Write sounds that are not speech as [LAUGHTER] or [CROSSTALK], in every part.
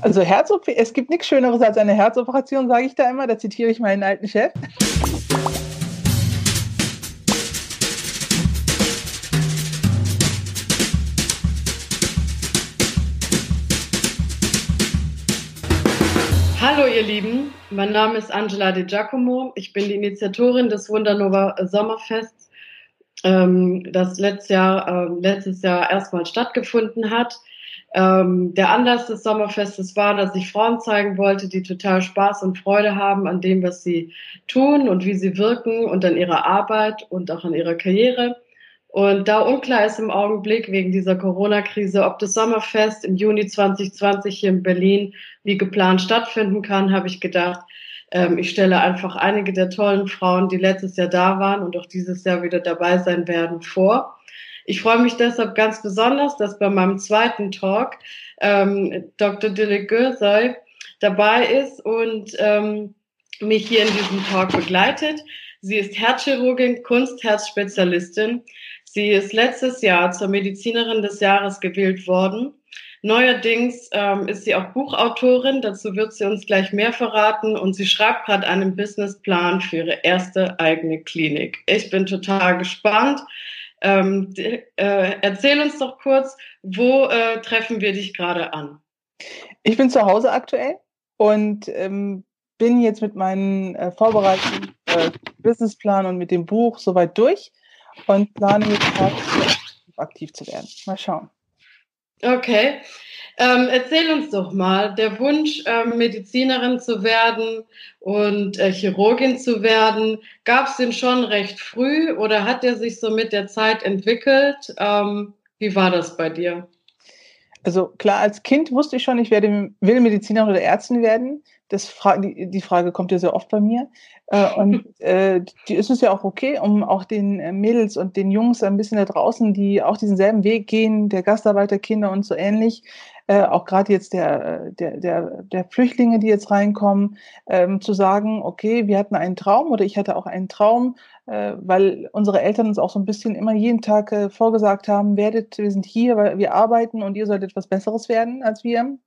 Also Herz-OP, es gibt nichts Schöneres als eine Herzoperation, sage ich da immer. Da zitiere ich meinen alten Chef. Hallo ihr Lieben, mein Name ist Angela De Giacomo. Ich bin die Initiatorin des Wundernova Sommerfests, ähm, das letztes Jahr, äh, letztes Jahr erstmal stattgefunden hat. Ähm, der Anlass des Sommerfestes war, dass ich Frauen zeigen wollte, die total Spaß und Freude haben an dem, was sie tun und wie sie wirken und an ihrer Arbeit und auch an ihrer Karriere. Und da unklar ist im Augenblick wegen dieser Corona-Krise, ob das Sommerfest im Juni 2020 hier in Berlin wie geplant stattfinden kann, habe ich gedacht, ähm, ich stelle einfach einige der tollen Frauen, die letztes Jahr da waren und auch dieses Jahr wieder dabei sein werden, vor. Ich freue mich deshalb ganz besonders, dass bei meinem zweiten Talk ähm, Dr. Dille Görsey dabei ist und ähm, mich hier in diesem Talk begleitet. Sie ist Herzchirurgin, Kunstherzspezialistin. Sie ist letztes Jahr zur Medizinerin des Jahres gewählt worden. Neuerdings ähm, ist sie auch Buchautorin, dazu wird sie uns gleich mehr verraten und sie schreibt gerade einen Businessplan für ihre erste eigene Klinik. Ich bin total gespannt. Ähm, äh, erzähl uns doch kurz, wo äh, treffen wir dich gerade an? Ich bin zu Hause aktuell und ähm, bin jetzt mit meinen äh, Vorbereitungen, äh, Businessplan und mit dem Buch soweit durch und plane jetzt aktiv zu werden. Mal schauen. Okay. Ähm, erzähl uns doch mal, der Wunsch, ähm, Medizinerin zu werden und äh, Chirurgin zu werden, gab es den schon recht früh oder hat der sich so mit der Zeit entwickelt? Ähm, wie war das bei dir? Also klar, als Kind wusste ich schon, ich werde, will Medizinerin oder Ärztin werden. Das Fra die, die Frage kommt ja sehr oft bei mir. Äh, und [LAUGHS] äh, die ist es ja auch okay, um auch den äh, Mädels und den Jungs ein bisschen da draußen, die auch diesen selben Weg gehen, der Gastarbeiterkinder und so ähnlich, äh, auch gerade jetzt der, äh, der, der, der Flüchtlinge, die jetzt reinkommen, ähm, zu sagen, okay, wir hatten einen Traum oder ich hatte auch einen Traum, äh, weil unsere Eltern uns auch so ein bisschen immer jeden Tag äh, vorgesagt haben, werdet, wir sind hier, weil wir arbeiten und ihr sollt etwas Besseres werden als wir.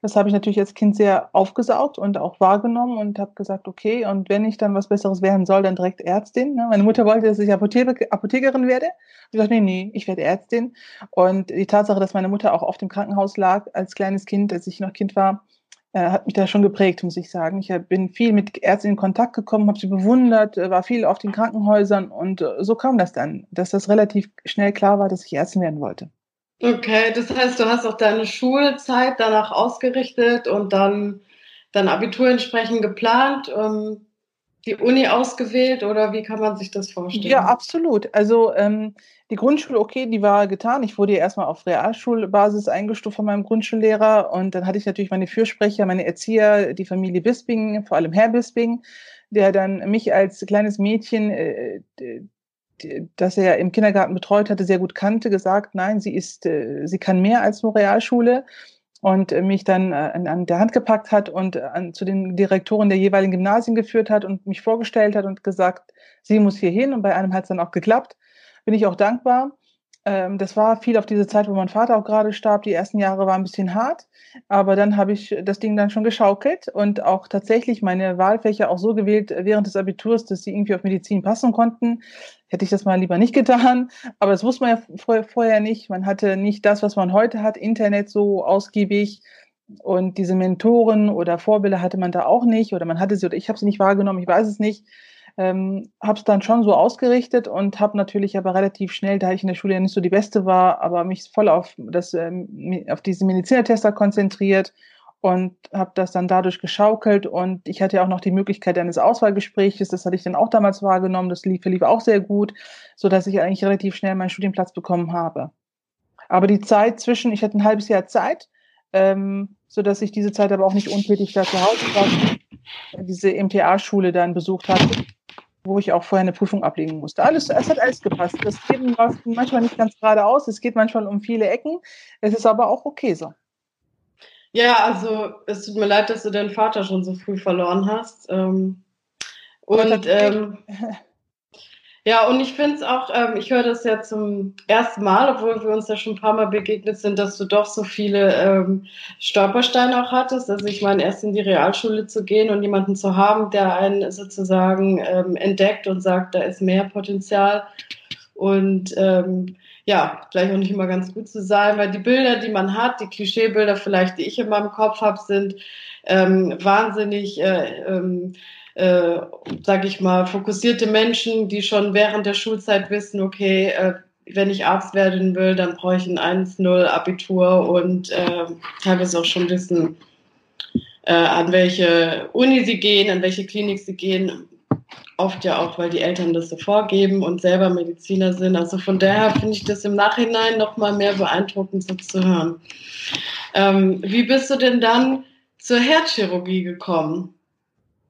Das habe ich natürlich als Kind sehr aufgesaugt und auch wahrgenommen und habe gesagt, okay, und wenn ich dann was Besseres werden soll, dann direkt Ärztin. Ne? Meine Mutter wollte, dass ich Apothekerin werde. Ich dachte, nee, nee, ich werde Ärztin. Und die Tatsache, dass meine Mutter auch oft im Krankenhaus lag als kleines Kind, als ich noch Kind war, äh, hat mich da schon geprägt, muss ich sagen. Ich bin viel mit Ärzten in Kontakt gekommen, habe sie bewundert, äh, war viel auf den Krankenhäusern und äh, so kam das dann, dass das relativ schnell klar war, dass ich Ärztin werden wollte. Okay, das heißt, du hast auch deine Schulzeit danach ausgerichtet und dann dein Abitur entsprechend geplant, ähm, die Uni ausgewählt oder wie kann man sich das vorstellen? Ja, absolut. Also ähm, die Grundschule, okay, die war getan. Ich wurde ja erstmal auf Realschulbasis eingestuft von meinem Grundschullehrer und dann hatte ich natürlich meine Fürsprecher, meine Erzieher, die Familie Bisping, vor allem Herr Bisping, der dann mich als kleines Mädchen äh, das er im Kindergarten betreut hatte, sehr gut kannte, gesagt, nein, sie ist, äh, sie kann mehr als nur Realschule und äh, mich dann äh, an der Hand gepackt hat und an, zu den Direktoren der jeweiligen Gymnasien geführt hat und mich vorgestellt hat und gesagt, sie muss hier hin und bei einem hat es dann auch geklappt. Bin ich auch dankbar. Ähm, das war viel auf diese Zeit, wo mein Vater auch gerade starb. Die ersten Jahre waren ein bisschen hart, aber dann habe ich das Ding dann schon geschaukelt und auch tatsächlich meine Wahlfächer auch so gewählt während des Abiturs, dass sie irgendwie auf Medizin passen konnten. Hätte ich das mal lieber nicht [LAUGHS] getan, aber das wusste man ja vorher, vorher nicht. Man hatte nicht das, was man heute hat, Internet so ausgiebig. Und diese Mentoren oder Vorbilder hatte man da auch nicht oder man hatte sie oder ich habe sie nicht wahrgenommen, ich weiß es nicht ähm, habe es dann schon so ausgerichtet und habe natürlich aber relativ schnell, da ich in der Schule ja nicht so die Beste war, aber mich voll auf, das, ähm, auf diese Medizinertester konzentriert und habe das dann dadurch geschaukelt und ich hatte ja auch noch die Möglichkeit eines Auswahlgespräches, das hatte ich dann auch damals wahrgenommen, das lief, lief auch sehr gut, so dass ich eigentlich relativ schnell meinen Studienplatz bekommen habe. Aber die Zeit zwischen, ich hatte ein halbes Jahr Zeit, ähm, so dass ich diese Zeit aber auch nicht untätig da zu Hause war, diese MTA-Schule dann besucht hatte wo ich auch vorher eine Prüfung ablegen musste. Alles, es hat alles gepasst. Das Leben läuft manchmal nicht ganz geradeaus. Es geht manchmal um viele Ecken. Es ist aber auch okay so. Ja, also es tut mir leid, dass du deinen Vater schon so früh verloren hast. Ähm, und ähm, [LAUGHS] Ja, und ich finde es auch, ähm, ich höre das ja zum ersten Mal, obwohl wir uns ja schon ein paar Mal begegnet sind, dass du doch so viele ähm, Stolpersteine auch hattest. Also ich meine, erst in die Realschule zu gehen und jemanden zu haben, der einen sozusagen ähm, entdeckt und sagt, da ist mehr Potenzial. Und ähm, ja, vielleicht auch nicht immer ganz gut zu sein, weil die Bilder, die man hat, die Klischeebilder vielleicht, die ich in meinem Kopf habe, sind ähm, wahnsinnig äh, ähm, äh, sage ich mal, fokussierte Menschen, die schon während der Schulzeit wissen, okay, äh, wenn ich Arzt werden will, dann brauche ich ein 1-0 Abitur und äh, teilweise auch schon wissen, äh, an welche Uni sie gehen, an welche Klinik sie gehen. Oft ja auch, weil die Eltern das so vorgeben und selber Mediziner sind. Also von daher finde ich das im Nachhinein nochmal mehr beeindruckend so zu hören. Ähm, wie bist du denn dann zur Herzchirurgie gekommen?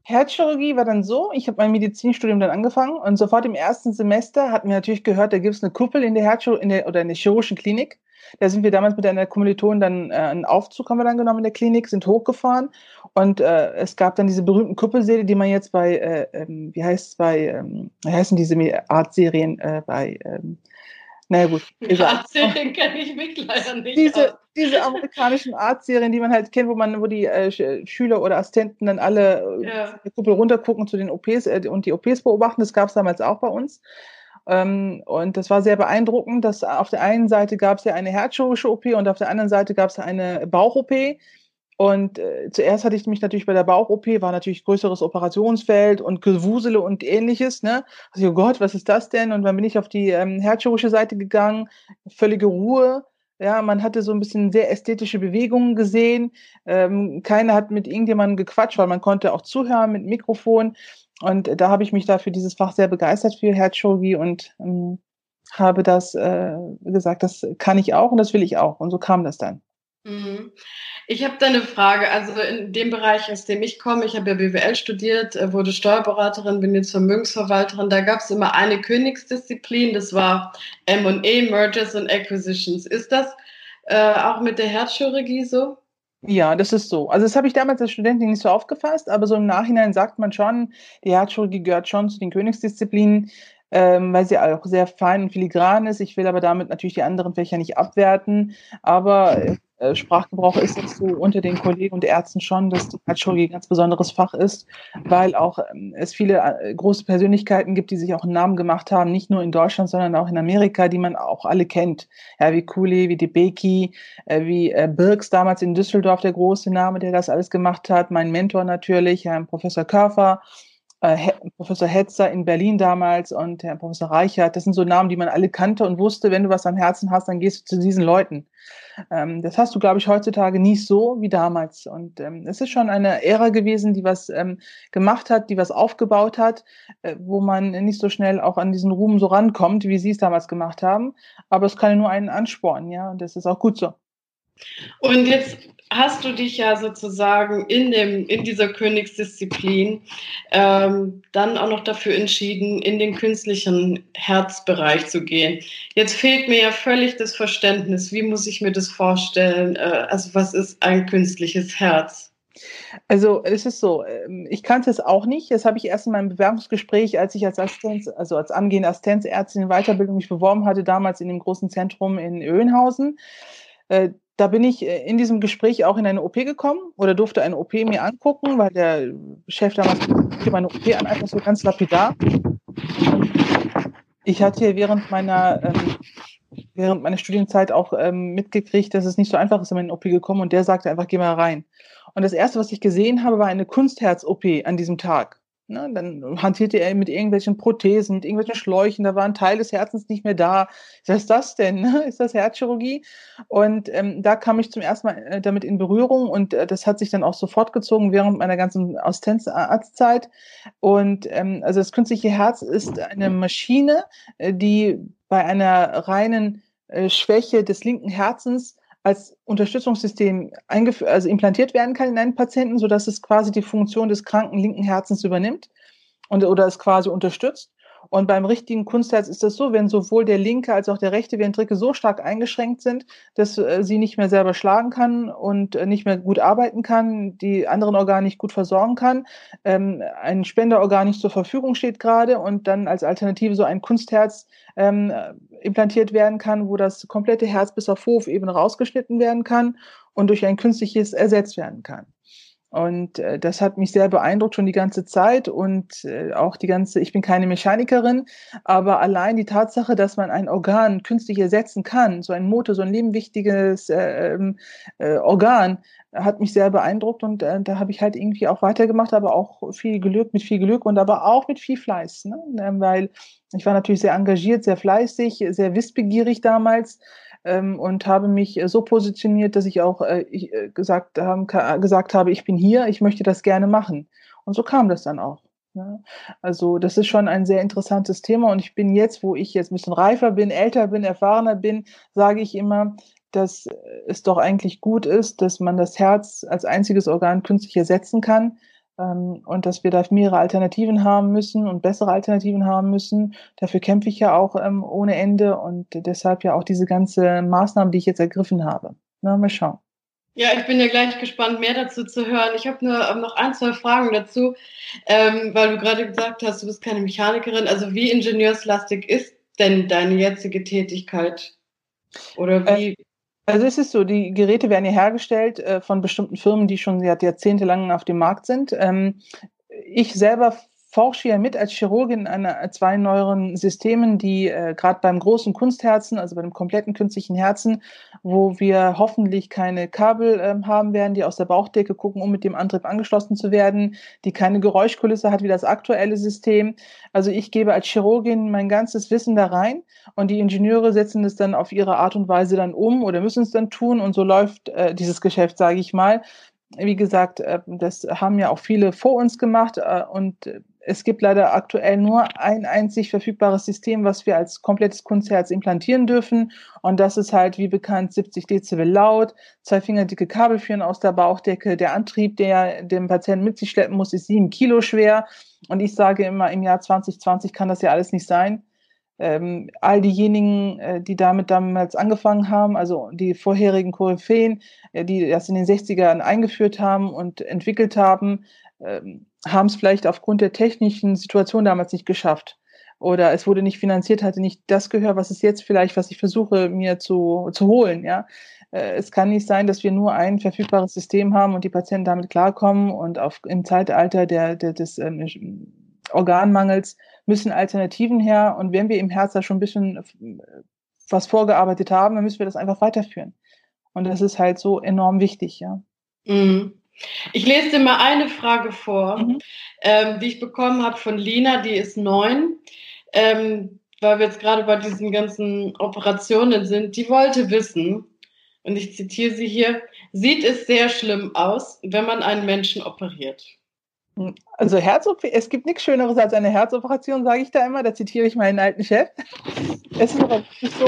Herzchirurgie war dann so, ich habe mein Medizinstudium dann angefangen und sofort im ersten Semester hatten wir natürlich gehört, da gibt es eine Kuppel in der Herzchirurgie in der, oder in der chirurgischen Klinik. Da sind wir damals mit einer Kommilitonin dann äh, einen Aufzug haben wir dann genommen in der Klinik, sind hochgefahren und äh, es gab dann diese berühmten Kuppelsäle, die man jetzt bei, äh, ähm, wie heißt es bei, ähm, wie heißen diese Art-Serien äh, bei, ähm, naja gut. [LAUGHS] Arztserien kenne ich mich leider nicht. Diese, diese amerikanischen Arztserien, die man halt kennt, wo man, wo die äh, Schüler oder Assistenten dann alle äh, ja. die Kuppel runtergucken zu den OPs äh, und die OPs beobachten. Das gab es damals auch bei uns. Ähm, und das war sehr beeindruckend, dass auf der einen Seite gab es ja eine herzchirurgische OP und auf der anderen Seite gab es eine Bauch-OP. Und äh, zuerst hatte ich mich natürlich bei der Bauch-OP, war natürlich größeres Operationsfeld und Gewusele und ähnliches. Ne? Also, oh Gott, was ist das denn? Und dann bin ich auf die ähm, herzchirurgische Seite gegangen, völlige Ruhe. Ja, man hatte so ein bisschen sehr ästhetische Bewegungen gesehen. Ähm, keiner hat mit irgendjemandem gequatscht, weil man konnte auch zuhören mit Mikrofon. Und da habe ich mich da für dieses Fach sehr begeistert für Herzchirurgie und ähm, habe das äh, gesagt, das kann ich auch und das will ich auch. Und so kam das dann. Mhm. Ich habe da eine Frage. Also in dem Bereich, aus dem ich komme, ich habe ja BWL studiert, äh, wurde Steuerberaterin, bin jetzt Vermögensverwalterin. Da gab es immer eine Königsdisziplin, das war M&A, Mergers and Acquisitions. Ist das äh, auch mit der Herzchirurgie so? Ja, das ist so. Also das habe ich damals als Studentin nicht so aufgefasst, aber so im Nachhinein sagt man schon, die Herzchirurgie gehört schon zu den Königsdisziplinen ähm, weil sie auch sehr fein und filigran ist. Ich will aber damit natürlich die anderen Fächer nicht abwerten. Aber äh, Sprachgebrauch ist jetzt so unter den Kollegen und Ärzten schon, dass die Herzchirurgie ein ganz besonderes Fach ist, weil auch ähm, es viele äh, große Persönlichkeiten gibt, die sich auch einen Namen gemacht haben, nicht nur in Deutschland, sondern auch in Amerika, die man auch alle kennt. Ja, wie Cooley, wie Debeki, äh, wie äh, Birks damals in Düsseldorf, der große Name, der das alles gemacht hat. Mein Mentor natürlich, Herr Professor Körfer äh, Professor Hetzer in Berlin damals und Herr Professor Reichert, das sind so Namen, die man alle kannte und wusste, wenn du was am Herzen hast, dann gehst du zu diesen Leuten. Ähm, das hast du, glaube ich, heutzutage nicht so wie damals. Und ähm, es ist schon eine Ära gewesen, die was ähm, gemacht hat, die was aufgebaut hat, äh, wo man nicht so schnell auch an diesen Ruhm so rankommt, wie sie es damals gemacht haben. Aber es kann nur einen anspornen, ja, und das ist auch gut so. Und jetzt hast du dich ja sozusagen in, dem, in dieser Königsdisziplin ähm, dann auch noch dafür entschieden, in den künstlichen Herzbereich zu gehen. Jetzt fehlt mir ja völlig das Verständnis. Wie muss ich mir das vorstellen? Äh, also was ist ein künstliches Herz? Also es ist so, ähm, ich kannte es auch nicht. Das habe ich erst in meinem Bewerbungsgespräch, als ich als Assistenz, also als angehende Assistenzärztin in Weiterbildung mich beworben hatte, damals in dem großen Zentrum in Öhenhausen. Da bin ich äh, in diesem Gespräch auch in eine OP gekommen oder durfte eine OP mir angucken, weil der Chef damals meine OP an, einfach so ganz lapidar. Ich hatte während meiner, ähm, während meiner Studienzeit auch ähm, mitgekriegt, dass es nicht so einfach ist, in meine OP gekommen und der sagte einfach, geh mal rein. Und das erste, was ich gesehen habe, war eine Kunstherz-OP an diesem Tag. Ne, dann hantierte er mit irgendwelchen Prothesen, mit irgendwelchen Schläuchen, da war ein Teil des Herzens nicht mehr da. Was ist das denn? Ne? [LAUGHS] Ist das Herzchirurgie? Und ähm, da kam ich zum ersten Mal äh, damit in Berührung und äh, das hat sich dann auch so fortgezogen während meiner ganzen Assistenzarztzeit. Und ähm, also das künstliche Herz ist eine Maschine, äh, die bei einer reinen äh, Schwäche des linken Herzens als Unterstützungssystem eingeführt, also implantiert werden kann in einen Patienten, sodass es quasi die Funktion des kranken linken Herzens übernimmt und, oder es quasi unterstützt. Und beim richtigen Kunstherz ist das so, wenn sowohl der linke als auch der rechte Ventrikel so stark eingeschränkt sind, dass äh, sie nicht mehr selber schlagen kann und äh, nicht mehr gut arbeiten kann, die anderen Organe nicht gut versorgen kann, ähm, ein Spenderorgan nicht zur Verfügung steht gerade und dann als Alternative so ein Kunstherz ähm, implantiert werden kann, wo das komplette Herz bis auf Hof eben rausgeschnitten werden kann und durch ein künstliches ersetzt werden kann. Und äh, das hat mich sehr beeindruckt schon die ganze Zeit und äh, auch die ganze, ich bin keine Mechanikerin, aber allein die Tatsache, dass man ein Organ künstlich ersetzen kann, so ein Motor, so ein lebenwichtiges äh, ähm, äh, Organ, hat mich sehr beeindruckt und äh, da habe ich halt irgendwie auch weitergemacht, aber auch viel Glück, mit viel Glück und aber auch mit viel Fleiß, ne? Ähm, weil ich war natürlich sehr engagiert, sehr fleißig, sehr wissbegierig damals ähm, und habe mich äh, so positioniert, dass ich auch äh, ich, äh, gesagt, haben, gesagt habe, ich bin hier, ich möchte das gerne machen. Und so kam das dann auch. Ja. Also das ist schon ein sehr interessantes Thema und ich bin jetzt, wo ich jetzt ein bisschen reifer bin, älter bin, erfahrener bin, sage ich immer, dass es doch eigentlich gut ist, dass man das Herz als einziges Organ künstlich ersetzen kann, und dass wir da mehrere Alternativen haben müssen und bessere Alternativen haben müssen. Dafür kämpfe ich ja auch ähm, ohne Ende und deshalb ja auch diese ganze Maßnahmen, die ich jetzt ergriffen habe. Na, mal schauen. Ja, ich bin ja gleich gespannt, mehr dazu zu hören. Ich habe nur ähm, noch ein, zwei Fragen dazu, ähm, weil du gerade gesagt hast, du bist keine Mechanikerin. Also wie ingenieurslastig ist denn deine jetzige Tätigkeit? Oder wie? Äh, also es ist so, die Geräte werden ja hergestellt äh, von bestimmten Firmen, die schon jahrzehntelang auf dem Markt sind. Ähm, ich selber forsche ja mit als Chirurgin an zwei neueren Systemen, die äh, gerade beim großen Kunstherzen, also bei dem kompletten künstlichen Herzen, wo wir hoffentlich keine Kabel äh, haben werden, die aus der Bauchdecke gucken, um mit dem Antrieb angeschlossen zu werden, die keine Geräuschkulisse hat wie das aktuelle System. Also ich gebe als Chirurgin mein ganzes Wissen da rein und die Ingenieure setzen es dann auf ihre Art und Weise dann um oder müssen es dann tun und so läuft äh, dieses Geschäft, sage ich mal wie gesagt, äh, das haben ja auch viele vor uns gemacht äh, und es gibt leider aktuell nur ein einzig verfügbares System, was wir als komplettes Kunstherz implantieren dürfen. Und das ist halt, wie bekannt, 70 Dezibel laut, zwei fingerdicke Kabel führen aus der Bauchdecke. Der Antrieb, der dem Patienten mit sich schleppen muss, ist sieben Kilo schwer. Und ich sage immer, im Jahr 2020 kann das ja alles nicht sein. Ähm, all diejenigen, äh, die damit damals angefangen haben, also die vorherigen Koryphäen, äh, die das in den 60ern eingeführt haben und entwickelt haben, ähm, haben es vielleicht aufgrund der technischen Situation damals nicht geschafft. Oder es wurde nicht finanziert, hatte nicht das Gehör, was es jetzt vielleicht, was ich versuche, mir zu, zu holen, ja. Äh, es kann nicht sein, dass wir nur ein verfügbares System haben und die Patienten damit klarkommen und auf, im Zeitalter der, der, des ähm, Organmangels müssen Alternativen her. Und wenn wir im Herz da schon ein bisschen äh, was vorgearbeitet haben, dann müssen wir das einfach weiterführen. Und das ist halt so enorm wichtig, ja. Mhm. Ich lese dir mal eine Frage vor, mhm. ähm, die ich bekommen habe von Lina, die ist neun, ähm, weil wir jetzt gerade bei diesen ganzen Operationen sind. Die wollte wissen, und ich zitiere sie hier, sieht es sehr schlimm aus, wenn man einen Menschen operiert? Also Herzop es gibt nichts Schöneres als eine Herzoperation, sage ich da immer. Da zitiere ich meinen alten Chef. Es ist aber wirklich so,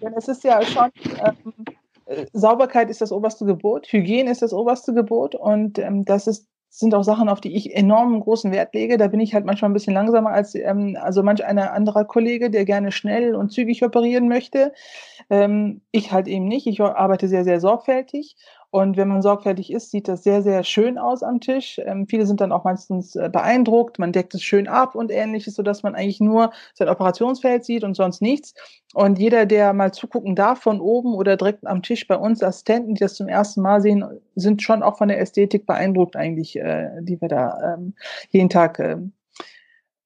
denn es ist ja schon ähm, Sauberkeit ist das oberste Gebot, Hygiene ist das oberste Gebot und ähm, das ist sind auch Sachen, auf die ich enorm großen Wert lege. Da bin ich halt manchmal ein bisschen langsamer als ähm, also manch einer anderer Kollege, der gerne schnell und zügig operieren möchte. Ähm, ich halt eben nicht. Ich arbeite sehr, sehr sorgfältig und wenn man sorgfältig ist, sieht das sehr, sehr schön aus am Tisch. Ähm, viele sind dann auch meistens äh, beeindruckt. Man deckt es schön ab und ähnliches, sodass man eigentlich nur sein Operationsfeld sieht und sonst nichts. Und jeder, der mal zugucken darf von oben oder direkt am Tisch bei uns, Assistenten, die das zum ersten Mal sehen, sind schon auch von der Ästhetik beeindruckt eigentlich, äh, die wir da ähm, jeden Tag äh,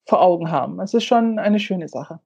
vor Augen haben. Es ist schon eine schöne Sache.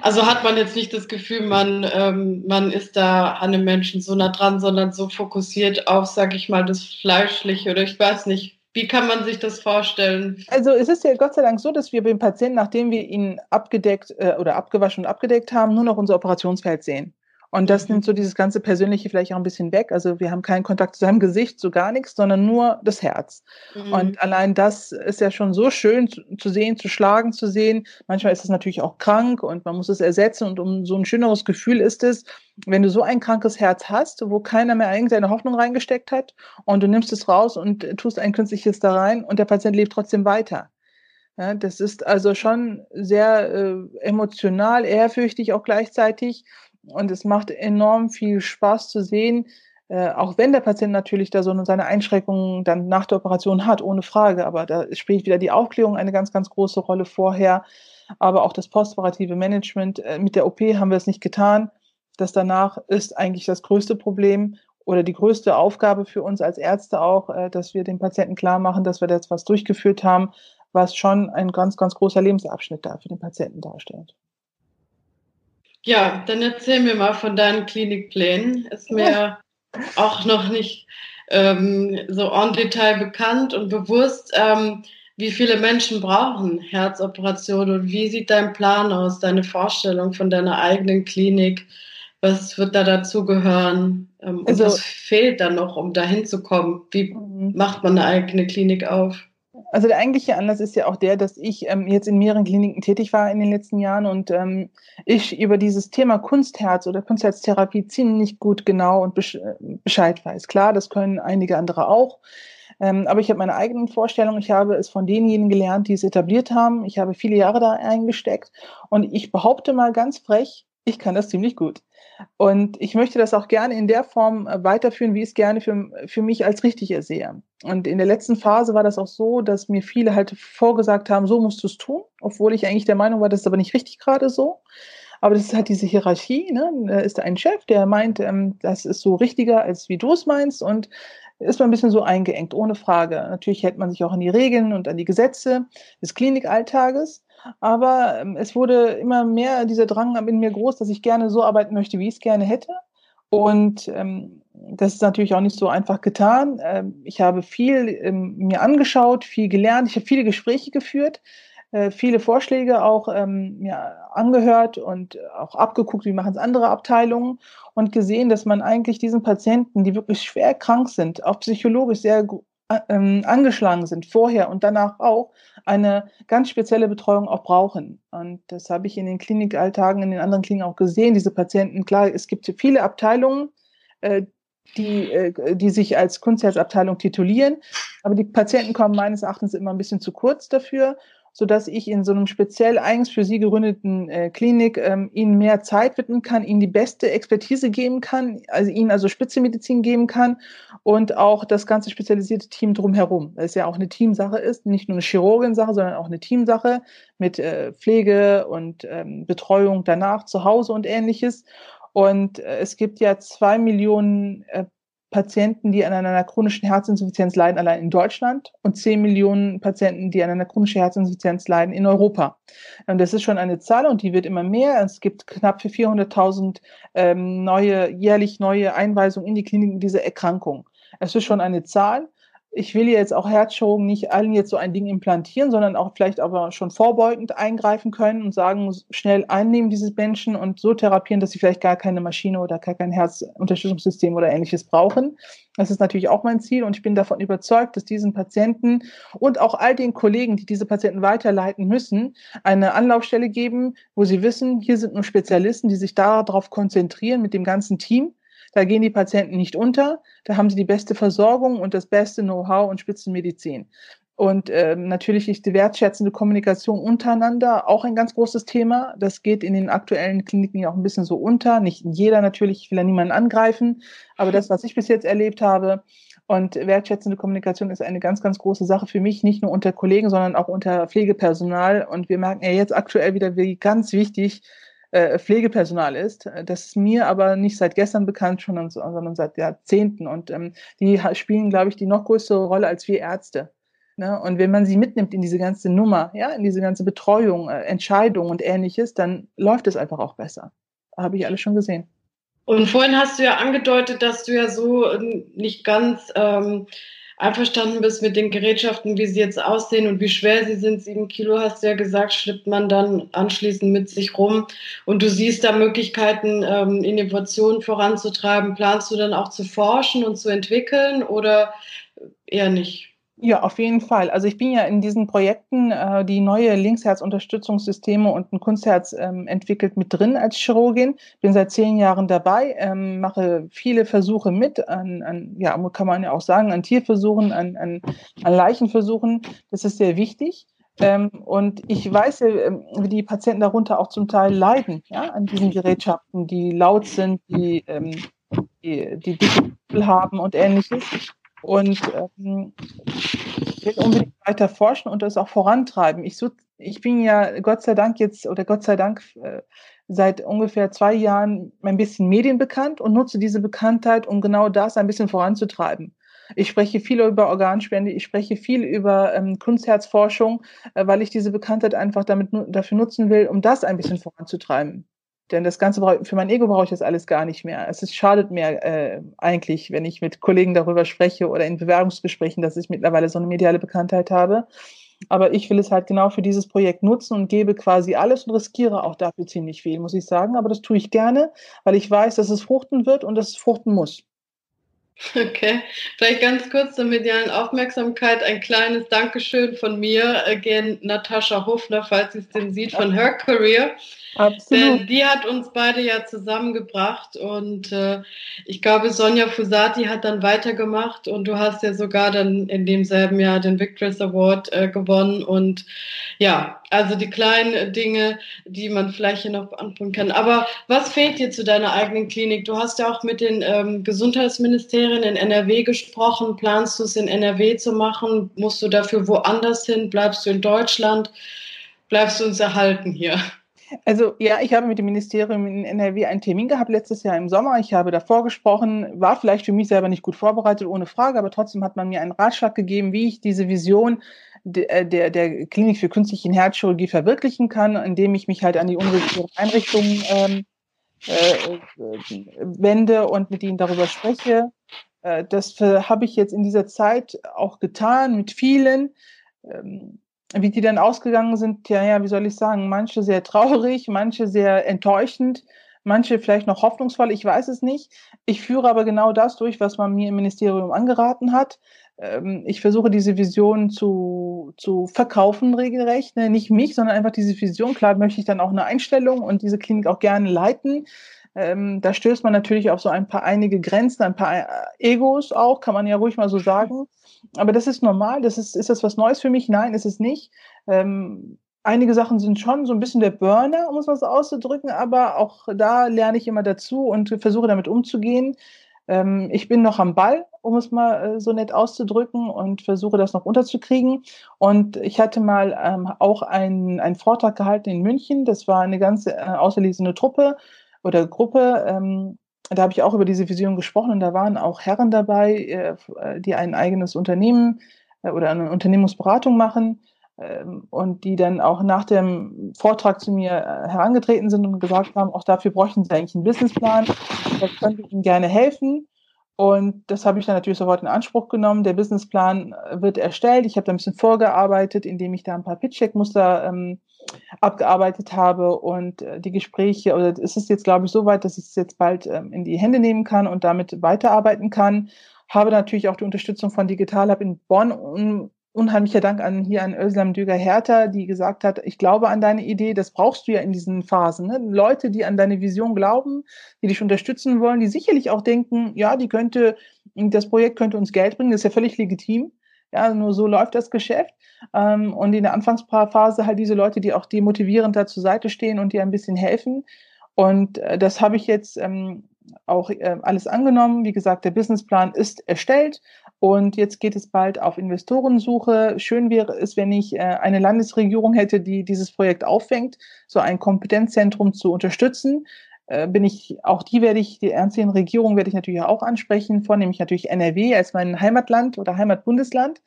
Also hat man jetzt nicht das Gefühl, man, ähm, man ist da an einem Menschen so nah dran, sondern so fokussiert auf, sag ich mal, das Fleischliche oder ich weiß nicht. Wie kann man sich das vorstellen? Also es ist ja Gott sei Dank so, dass wir beim Patienten, nachdem wir ihn abgedeckt äh, oder abgewaschen und abgedeckt haben, nur noch unser Operationsfeld sehen. Und das mhm. nimmt so dieses ganze Persönliche vielleicht auch ein bisschen weg. Also wir haben keinen Kontakt zu seinem Gesicht, so gar nichts, sondern nur das Herz. Mhm. Und allein das ist ja schon so schön zu, zu, sehen, zu schlagen, zu sehen. Manchmal ist es natürlich auch krank und man muss es ersetzen. Und um so ein schöneres Gefühl ist es, wenn du so ein krankes Herz hast, wo keiner mehr irgendeine Hoffnung reingesteckt hat und du nimmst es raus und tust ein künstliches da rein und der Patient lebt trotzdem weiter. Ja, das ist also schon sehr äh, emotional, ehrfürchtig auch gleichzeitig. Und es macht enorm viel Spaß zu sehen, äh, auch wenn der Patient natürlich da so seine Einschränkungen dann nach der Operation hat, ohne Frage. Aber da spielt wieder die Aufklärung eine ganz, ganz große Rolle vorher. Aber auch das postoperative Management. Äh, mit der OP haben wir es nicht getan. Das danach ist eigentlich das größte Problem oder die größte Aufgabe für uns als Ärzte auch, äh, dass wir den Patienten klar machen, dass wir da jetzt was durchgeführt haben, was schon ein ganz, ganz großer Lebensabschnitt da für den Patienten darstellt. Ja, dann erzähl mir mal von deinen Klinikplänen. Ist mir auch noch nicht ähm, so en Detail bekannt und bewusst. Ähm, wie viele Menschen brauchen Herzoperationen und wie sieht dein Plan aus, deine Vorstellung von deiner eigenen Klinik? Was wird da dazugehören? Ähm, also, was fehlt da noch, um dahin zu kommen? Wie mhm. macht man eine eigene Klinik auf? Also der eigentliche Anlass ist ja auch der, dass ich ähm, jetzt in mehreren Kliniken tätig war in den letzten Jahren und ähm, ich über dieses Thema Kunstherz oder Kunstherztherapie ziemlich gut genau und Bescheid weiß. Klar, das können einige andere auch. Ähm, aber ich habe meine eigenen Vorstellungen. Ich habe es von denjenigen gelernt, die es etabliert haben. Ich habe viele Jahre da eingesteckt und ich behaupte mal ganz frech, ich kann das ziemlich gut. Und ich möchte das auch gerne in der Form äh, weiterführen, wie ich es gerne für, für mich als richtig ersehe. Und in der letzten Phase war das auch so, dass mir viele halt vorgesagt haben, so musst du es tun, obwohl ich eigentlich der Meinung war, das ist aber nicht richtig gerade so. Aber das ist halt diese Hierarchie. Ne? Da ist ein Chef, der meint, ähm, das ist so richtiger, als wie du es meinst. Und ist man ein bisschen so eingeengt, ohne Frage. Natürlich hält man sich auch an die Regeln und an die Gesetze des Klinikalltages. Aber ähm, es wurde immer mehr dieser Drang in mir groß, dass ich gerne so arbeiten möchte, wie ich es gerne hätte. Und ähm, das ist natürlich auch nicht so einfach getan. Ähm, ich habe viel ähm, mir angeschaut, viel gelernt, ich habe viele Gespräche geführt, äh, viele Vorschläge auch ähm, mir angehört und auch abgeguckt, wie machen es andere Abteilungen und gesehen, dass man eigentlich diesen Patienten, die wirklich schwer krank sind, auch psychologisch sehr ähm, angeschlagen sind, vorher und danach auch, eine ganz spezielle Betreuung auch brauchen. Und das habe ich in den Klinikalltagen, in den anderen Kliniken auch gesehen. Diese Patienten, klar, es gibt viele Abteilungen, äh, die, äh, die sich als Kunstherzabteilung titulieren, aber die Patienten kommen meines Erachtens immer ein bisschen zu kurz dafür so dass ich in so einem speziell eigens für sie gegründeten äh, Klinik ähm, ihnen mehr Zeit widmen kann, ihnen die beste Expertise geben kann, also ihnen also Spitzenmedizin geben kann und auch das ganze spezialisierte Team drumherum, weil es ja auch eine Teamsache ist, nicht nur eine Chirurgin-Sache, sondern auch eine Teamsache mit äh, Pflege und ähm, Betreuung danach zu Hause und ähnliches. Und äh, es gibt ja zwei Millionen äh, Patienten, die an einer chronischen Herzinsuffizienz leiden, allein in Deutschland und 10 Millionen Patienten, die an einer chronischen Herzinsuffizienz leiden in Europa. Und das ist schon eine Zahl und die wird immer mehr. Es gibt knapp für 400.000 ähm, neue, jährlich neue Einweisungen in die Kliniken dieser Erkrankung. Es ist schon eine Zahl ich will jetzt auch Herzchirurgen nicht allen jetzt so ein Ding implantieren, sondern auch vielleicht aber schon vorbeugend eingreifen können und sagen, schnell einnehmen dieses Menschen und so therapieren, dass sie vielleicht gar keine Maschine oder gar kein Herzunterstützungssystem oder ähnliches brauchen. Das ist natürlich auch mein Ziel und ich bin davon überzeugt, dass diesen Patienten und auch all den Kollegen, die diese Patienten weiterleiten müssen, eine Anlaufstelle geben, wo sie wissen, hier sind nur Spezialisten, die sich darauf konzentrieren mit dem ganzen Team da gehen die Patienten nicht unter. Da haben sie die beste Versorgung und das beste Know-how und Spitzenmedizin. Und äh, natürlich ist die wertschätzende Kommunikation untereinander auch ein ganz großes Thema. Das geht in den aktuellen Kliniken ja auch ein bisschen so unter. Nicht jeder natürlich, ich will ja niemanden angreifen, aber das, was ich bis jetzt erlebt habe, und wertschätzende Kommunikation ist eine ganz, ganz große Sache für mich, nicht nur unter Kollegen, sondern auch unter Pflegepersonal. Und wir merken ja jetzt aktuell wieder, wie ganz wichtig äh, Pflegepersonal ist. Das ist mir aber nicht seit gestern bekannt, schon, sondern seit Jahrzehnten. Und ähm, die spielen, glaube ich, die noch größere Rolle als wir Ärzte. Ne? Und wenn man sie mitnimmt in diese ganze Nummer, ja, in diese ganze Betreuung, äh, Entscheidung und ähnliches, dann läuft es einfach auch besser. Habe ich alles schon gesehen. Und vorhin hast du ja angedeutet, dass du ja so ähm, nicht ganz ähm, einverstanden bist mit den Gerätschaften, wie sie jetzt aussehen und wie schwer sie sind. Sieben Kilo hast du ja gesagt, schlippt man dann anschließend mit sich rum. Und du siehst da Möglichkeiten, ähm, Innovationen voranzutreiben. Planst du dann auch zu forschen und zu entwickeln oder eher nicht? Ja, auf jeden Fall. Also ich bin ja in diesen Projekten, äh, die neue Linksherzunterstützungssysteme und ein Kunstherz ähm, entwickelt mit drin als Chirurgin. Bin seit zehn Jahren dabei, ähm, mache viele Versuche mit, an, an, ja, kann man ja auch sagen, an Tierversuchen, an, an, an Leichenversuchen. Das ist sehr wichtig. Ähm, und ich weiß ja, ähm, wie die Patienten darunter auch zum Teil leiden, ja, an diesen Gerätschaften, die laut sind, die, ähm, die, die haben und ähnliches. Und ähm, ich will unbedingt weiter forschen und das auch vorantreiben. Ich, so, ich bin ja Gott sei Dank jetzt, oder Gott sei Dank, äh, seit ungefähr zwei Jahren ein bisschen medienbekannt und nutze diese Bekanntheit, um genau das ein bisschen voranzutreiben. Ich spreche viel über Organspende, ich spreche viel über ähm, Kunstherzforschung, äh, weil ich diese Bekanntheit einfach damit dafür nutzen will, um das ein bisschen voranzutreiben. Denn das Ganze für mein Ego brauche ich das alles gar nicht mehr. Es ist, schadet mir äh, eigentlich, wenn ich mit Kollegen darüber spreche oder in Bewerbungsgesprächen, dass ich mittlerweile so eine mediale Bekanntheit habe. Aber ich will es halt genau für dieses Projekt nutzen und gebe quasi alles und riskiere auch dafür ziemlich viel, muss ich sagen. Aber das tue ich gerne, weil ich weiß, dass es fruchten wird und dass es fruchten muss. Okay, vielleicht ganz kurz zur medialen Aufmerksamkeit. Ein kleines Dankeschön von mir äh, gegen Natascha Hofner, falls sie es denn sieht, von Her Career. Absolut. Denn die hat uns beide ja zusammengebracht und äh, ich glaube, Sonja Fusati hat dann weitergemacht und du hast ja sogar dann in demselben Jahr den Victories Award äh, gewonnen und ja, also die kleinen Dinge, die man vielleicht hier noch beantworten kann. Aber was fehlt dir zu deiner eigenen Klinik? Du hast ja auch mit den ähm, Gesundheitsministerien in NRW gesprochen. Planst du es in NRW zu machen? Musst du dafür woanders hin? Bleibst du in Deutschland? Bleibst du uns erhalten hier? Also ja, ich habe mit dem Ministerium in NRW einen Termin gehabt letztes Jahr im Sommer. Ich habe davor gesprochen, war vielleicht für mich selber nicht gut vorbereitet, ohne Frage, aber trotzdem hat man mir einen Ratschlag gegeben, wie ich diese Vision der, äh, der, der Klinik für künstliche Herzchirurgie verwirklichen kann, indem ich mich halt an die universitären Einrichtungen ähm, äh, äh, wende und mit ihnen darüber spreche. Äh, das habe ich jetzt in dieser Zeit auch getan mit vielen. Ähm, wie die dann ausgegangen sind, ja, ja, wie soll ich sagen, manche sehr traurig, manche sehr enttäuschend, manche vielleicht noch hoffnungsvoll, ich weiß es nicht. Ich führe aber genau das durch, was man mir im Ministerium angeraten hat. Ähm, ich versuche diese Vision zu, zu verkaufen regelrecht, ne? nicht mich, sondern einfach diese Vision. Klar möchte ich dann auch eine Einstellung und diese Klinik auch gerne leiten. Ähm, da stößt man natürlich auf so ein paar einige Grenzen, ein paar äh, Egos auch, kann man ja ruhig mal so sagen. Aber das ist normal. Das ist, ist das was Neues für mich? Nein, ist es nicht. Ähm, einige Sachen sind schon so ein bisschen der Burner, um es mal so auszudrücken, aber auch da lerne ich immer dazu und versuche damit umzugehen. Ähm, ich bin noch am Ball, um es mal äh, so nett auszudrücken und versuche das noch unterzukriegen. Und ich hatte mal ähm, auch einen, einen Vortrag gehalten in München. Das war eine ganze äh, auserlesene Truppe oder Gruppe. Ähm, da habe ich auch über diese Vision gesprochen und da waren auch Herren dabei, äh, äh die ein eigenes Unternehmen äh, oder eine Unternehmensberatung machen ähm, und die dann auch nach dem Vortrag zu mir äh, herangetreten sind und gesagt haben, auch dafür bräuchten sie eigentlich einen Businessplan, da könnte ich ihnen gerne helfen. Und das habe ich dann natürlich sofort in Anspruch genommen. Der Businessplan äh, wird erstellt. Ich habe da ein bisschen vorgearbeitet, indem ich da ein paar Pitch-Check-Muster ähm, abgearbeitet habe und äh, die Gespräche, oder es ist jetzt, glaube ich, so weit, dass ich es jetzt bald ähm, in die Hände nehmen kann und damit weiterarbeiten kann. Habe natürlich auch die Unterstützung von Digital Hub in Bonn und unheimlicher Dank an hier an Özlem Düger Hertha, die gesagt hat, ich glaube an deine Idee, das brauchst du ja in diesen Phasen. Ne? Leute, die an deine Vision glauben, die dich unterstützen wollen, die sicherlich auch denken, ja, die könnte, das Projekt könnte uns Geld bringen, das ist ja völlig legitim. Ja, nur so läuft das Geschäft. Ähm, und in der Anfangsphase halt diese Leute, die auch demotivierend da zur Seite stehen und dir ein bisschen helfen. Und äh, das habe ich jetzt ähm, auch äh, alles angenommen. Wie gesagt, der Businessplan ist erstellt und jetzt geht es bald auf Investorensuche. Schön wäre es, wenn ich äh, eine Landesregierung hätte, die dieses Projekt auffängt, so ein Kompetenzzentrum zu unterstützen. Äh, bin ich, auch die werde ich, die einzelnen Regierungen werde ich natürlich auch ansprechen, vornehmlich natürlich NRW als mein Heimatland oder Heimatbundesland.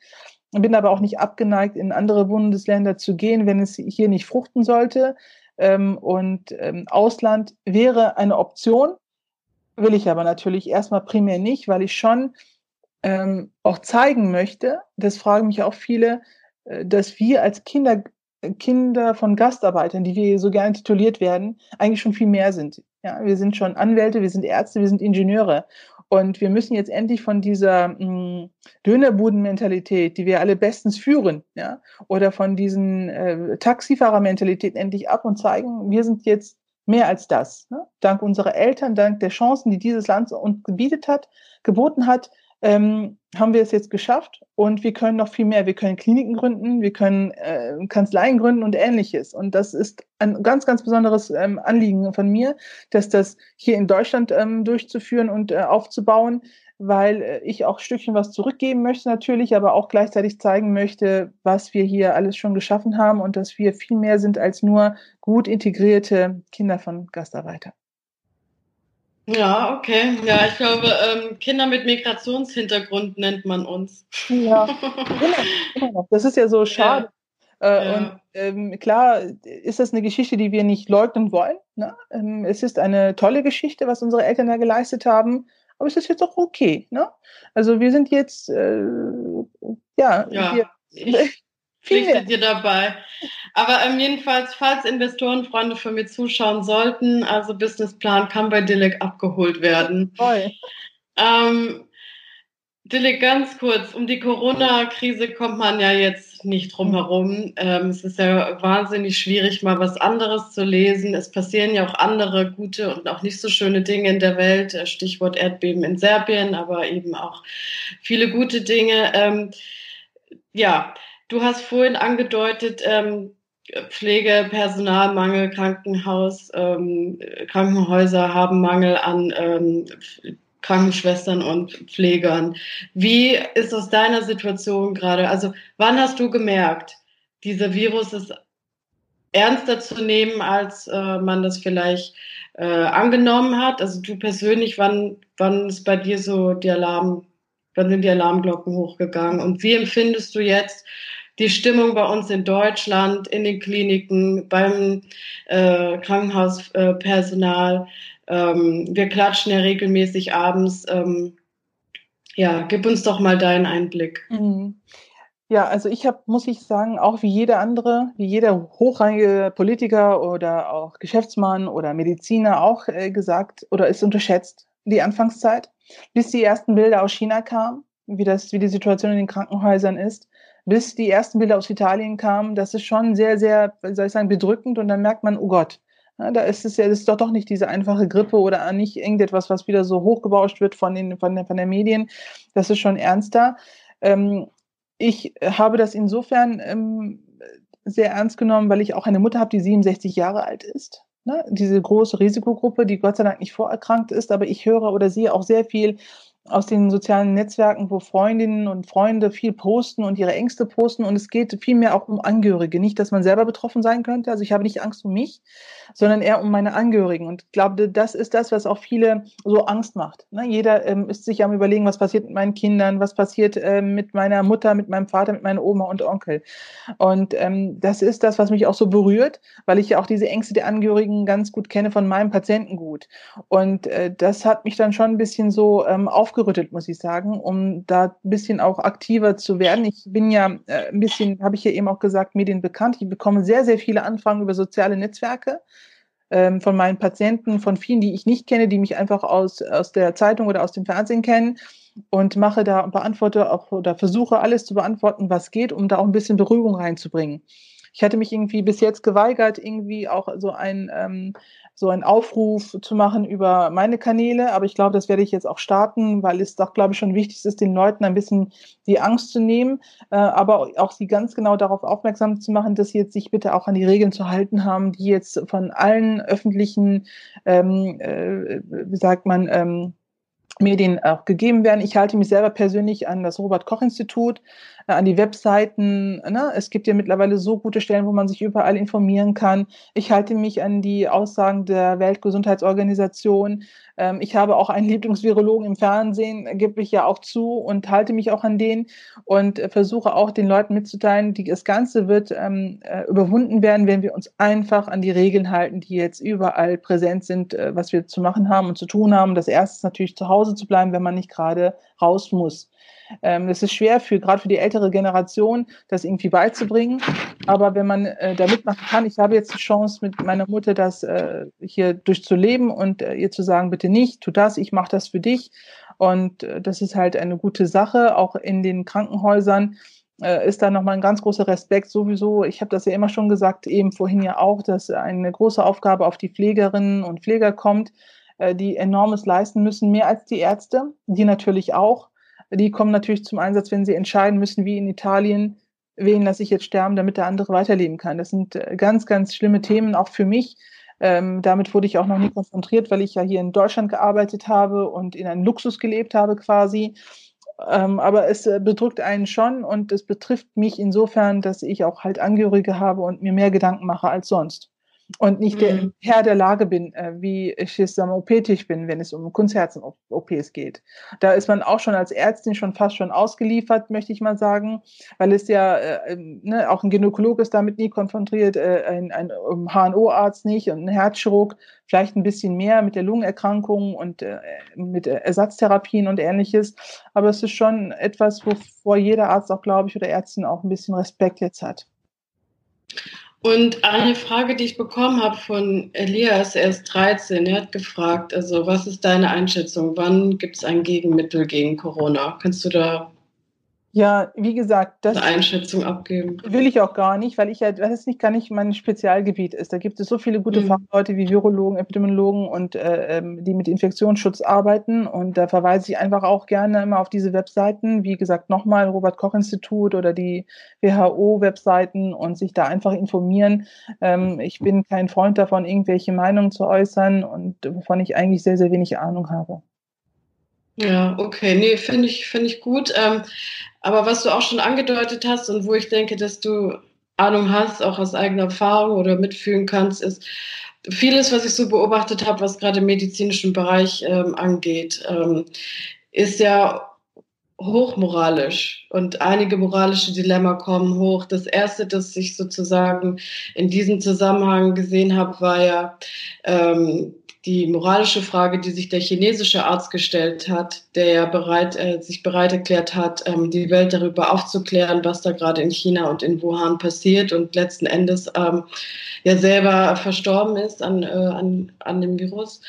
Bin aber auch nicht abgeneigt, in andere Bundesländer zu gehen, wenn es hier nicht fruchten sollte. Ähm, und ähm, Ausland wäre eine Option, will ich aber natürlich erstmal primär nicht, weil ich schon ähm, auch zeigen möchte, das fragen mich auch viele, äh, dass wir als Kinder, Kinder von Gastarbeitern, die wir so gerne tituliert werden, eigentlich schon viel mehr sind. Ja, wir sind schon Anwälte, wir sind Ärzte, wir sind Ingenieure. Und wir müssen jetzt endlich von dieser mh, Dönerbudenmentalität, die wir alle bestens führen, ja, oder von diesen äh, Taxifahrermentalität endlich ab und zeigen, wir sind jetzt mehr als das. Ne? Dank unserer Eltern, dank der Chancen, die dieses Land uns gebietet hat, geboten hat, ähm, haben wir es jetzt geschafft und wir können noch viel mehr. Wir können Kliniken gründen, wir können äh, Kanzleien gründen und ähnliches. Und das ist ein ganz, ganz besonderes ähm, Anliegen von mir, dass das hier in Deutschland ähm, durchzuführen und äh, aufzubauen, weil äh, ich auch Stückchen was zurückgeben möchte natürlich, aber auch gleichzeitig zeigen möchte, was wir hier alles schon geschaffen haben und dass wir viel mehr sind als nur gut integrierte Kinder von Gastarbeiter. Ja, okay. Ja, ich glaube, ähm, Kinder mit Migrationshintergrund nennt man uns. Ja. [LAUGHS] Das ist ja so schade. Ja. Äh, ja. Und ähm, klar ist das eine Geschichte, die wir nicht leugnen wollen. Ne? Ähm, es ist eine tolle Geschichte, was unsere Eltern da geleistet haben, aber es ist jetzt auch okay. Ne? Also wir sind jetzt, äh, ja, ja. Wir, ich, pflichte dir dabei. Aber ähm, jedenfalls, falls Investorenfreunde von mir zuschauen sollten, also Businessplan kann bei Dilek abgeholt werden. Toll. Ähm, Dilek, ganz kurz, um die Corona-Krise kommt man ja jetzt nicht drum herum. Ähm, es ist ja wahnsinnig schwierig, mal was anderes zu lesen. Es passieren ja auch andere gute und auch nicht so schöne Dinge in der Welt. Äh, Stichwort Erdbeben in Serbien, aber eben auch viele gute Dinge. Ähm, ja, Du hast vorhin angedeutet, ähm, Pflegepersonalmangel, Krankenhaus, ähm, Krankenhäuser haben Mangel an ähm, Krankenschwestern und Pflegern. Wie ist aus deiner Situation gerade? Also wann hast du gemerkt, dieser Virus ist ernster zu nehmen, als äh, man das vielleicht äh, angenommen hat? Also du persönlich, wann, wann ist bei dir so die Alarm, wann sind die Alarmglocken hochgegangen? Und wie empfindest du jetzt die Stimmung bei uns in Deutschland, in den Kliniken, beim äh, Krankenhauspersonal. Ähm, wir klatschen ja regelmäßig abends. Ähm, ja, gib uns doch mal deinen Einblick. Mhm. Ja, also ich habe, muss ich sagen, auch wie jeder andere, wie jeder hochrangige Politiker oder auch Geschäftsmann oder Mediziner auch äh, gesagt oder ist unterschätzt, die Anfangszeit, bis die ersten Bilder aus China kamen, wie das, wie die Situation in den Krankenhäusern ist bis die ersten Bilder aus Italien kamen, das ist schon sehr, sehr, soll ich sagen, bedrückend und dann merkt man, oh Gott, ja, da ist es ja, das ist doch doch nicht diese einfache Grippe oder nicht irgendetwas, was wieder so hochgebauscht wird von den, von der, von der Medien. Das ist schon ernster. Ähm, ich habe das insofern ähm, sehr ernst genommen, weil ich auch eine Mutter habe, die 67 Jahre alt ist. Ne? Diese große Risikogruppe, die Gott sei Dank nicht vorerkrankt ist, aber ich höre oder sehe auch sehr viel aus den sozialen Netzwerken, wo Freundinnen und Freunde viel posten und ihre Ängste posten. Und es geht vielmehr auch um Angehörige. Nicht, dass man selber betroffen sein könnte. Also ich habe nicht Angst um mich, sondern eher um meine Angehörigen. Und ich glaube, das ist das, was auch viele so Angst macht. Ne? Jeder ähm, ist sich am Überlegen, was passiert mit meinen Kindern, was passiert äh, mit meiner Mutter, mit meinem Vater, mit meiner Oma und Onkel. Und ähm, das ist das, was mich auch so berührt, weil ich ja auch diese Ängste der Angehörigen ganz gut kenne von meinem Patientengut. Und äh, das hat mich dann schon ein bisschen so ähm, aufgerüttelt, muss ich sagen, um da ein bisschen auch aktiver zu werden. Ich bin ja äh, ein bisschen, habe ich ja eben auch gesagt, medienbekannt. Ich bekomme sehr, sehr viele Anfragen über soziale Netzwerke ähm, von meinen Patienten, von vielen, die ich nicht kenne, die mich einfach aus, aus der Zeitung oder aus dem Fernsehen kennen und mache da, beantworte auch oder versuche alles zu beantworten, was geht, um da auch ein bisschen Beruhigung reinzubringen. Ich hatte mich irgendwie bis jetzt geweigert, irgendwie auch so ein, ähm, so einen Aufruf zu machen über meine Kanäle, aber ich glaube, das werde ich jetzt auch starten, weil es doch, glaube ich, schon wichtig ist, den Leuten ein bisschen die Angst zu nehmen, äh, aber auch sie ganz genau darauf aufmerksam zu machen, dass sie jetzt sich bitte auch an die Regeln zu halten haben, die jetzt von allen öffentlichen, ähm, äh, wie sagt man, ähm, Medien auch gegeben werden. Ich halte mich selber persönlich an das Robert Koch Institut, an die Webseiten. Ne? Es gibt ja mittlerweile so gute Stellen, wo man sich überall informieren kann. Ich halte mich an die Aussagen der Weltgesundheitsorganisation. Ähm, ich habe auch einen Lieblingsvirologen im Fernsehen, gebe ich ja auch zu und halte mich auch an den und äh, versuche auch den Leuten mitzuteilen, die, das Ganze wird ähm, äh, überwunden werden, wenn wir uns einfach an die Regeln halten, die jetzt überall präsent sind, äh, was wir zu machen haben und zu tun haben. Das erste ist natürlich zu Hause zu bleiben, wenn man nicht gerade raus muss. Ähm, das ist schwer für gerade für die ältere Generation, das irgendwie beizubringen. Aber wenn man äh, da mitmachen kann, ich habe jetzt die Chance mit meiner Mutter das äh, hier durchzuleben und äh, ihr zu sagen, bitte nicht, tu das, ich mache das für dich. Und äh, das ist halt eine gute Sache, auch in den Krankenhäusern äh, ist da nochmal ein ganz großer Respekt sowieso. Ich habe das ja immer schon gesagt, eben vorhin ja auch, dass eine große Aufgabe auf die Pflegerinnen und Pfleger kommt, äh, die enormes leisten müssen, mehr als die Ärzte, die natürlich auch. Die kommen natürlich zum Einsatz, wenn sie entscheiden müssen, wie in Italien, wen lasse ich jetzt sterben, damit der andere weiterleben kann. Das sind äh, ganz, ganz schlimme Themen, auch für mich. Ähm, damit wurde ich auch noch nie konfrontiert, weil ich ja hier in Deutschland gearbeitet habe und in einem Luxus gelebt habe quasi. Ähm, aber es äh, bedrückt einen schon und es betrifft mich insofern, dass ich auch halt Angehörige habe und mir mehr Gedanken mache als sonst und nicht der mhm. Herr der Lage bin, äh, wie ich es am OP-Tisch bin, wenn es um Kunstherzen-OPs geht. Da ist man auch schon als Ärztin schon fast schon ausgeliefert, möchte ich mal sagen, weil es ja, äh, ähm, ne, auch ein Gynäkologe ist damit nie konfrontiert, äh, ein, ein HNO-Arzt nicht und ein Herzchirurg vielleicht ein bisschen mehr mit der Lungenerkrankung und äh, mit Ersatztherapien und ähnliches. Aber es ist schon etwas, wovor jeder Arzt auch, glaube ich, oder Ärztin auch ein bisschen Respekt jetzt hat. Und eine Frage, die ich bekommen habe von Elias, er ist 13, er hat gefragt, also was ist deine Einschätzung? Wann gibt es ein Gegenmittel gegen Corona? Kannst du da ja, wie gesagt, das Einschätzung abgeben. Will ich auch gar nicht, weil ich ja, das ist nicht gar nicht mein Spezialgebiet ist. Da gibt es so viele gute mhm. Fachleute wie Virologen, Epidemiologen und äh, ähm, die mit Infektionsschutz arbeiten. Und da verweise ich einfach auch gerne immer auf diese Webseiten. Wie gesagt, nochmal Robert Koch Institut oder die WHO-Webseiten und sich da einfach informieren. Ähm, ich bin kein Freund davon, irgendwelche Meinungen zu äußern und wovon ich eigentlich sehr, sehr wenig Ahnung habe. Ja, okay, nee, finde ich, finde ich gut. Ähm, aber was du auch schon angedeutet hast und wo ich denke, dass du Ahnung hast, auch aus eigener Erfahrung oder mitfühlen kannst, ist vieles, was ich so beobachtet habe, was gerade im medizinischen Bereich ähm, angeht, ähm, ist ja hochmoralisch und einige moralische Dilemma kommen hoch. Das erste, das ich sozusagen in diesem Zusammenhang gesehen habe, war ja ähm, die moralische Frage, die sich der chinesische Arzt gestellt hat, der ja bereit, äh, sich bereit erklärt hat, ähm, die Welt darüber aufzuklären, was da gerade in China und in Wuhan passiert und letzten Endes ähm, ja selber verstorben ist an, äh, an, an dem Virus.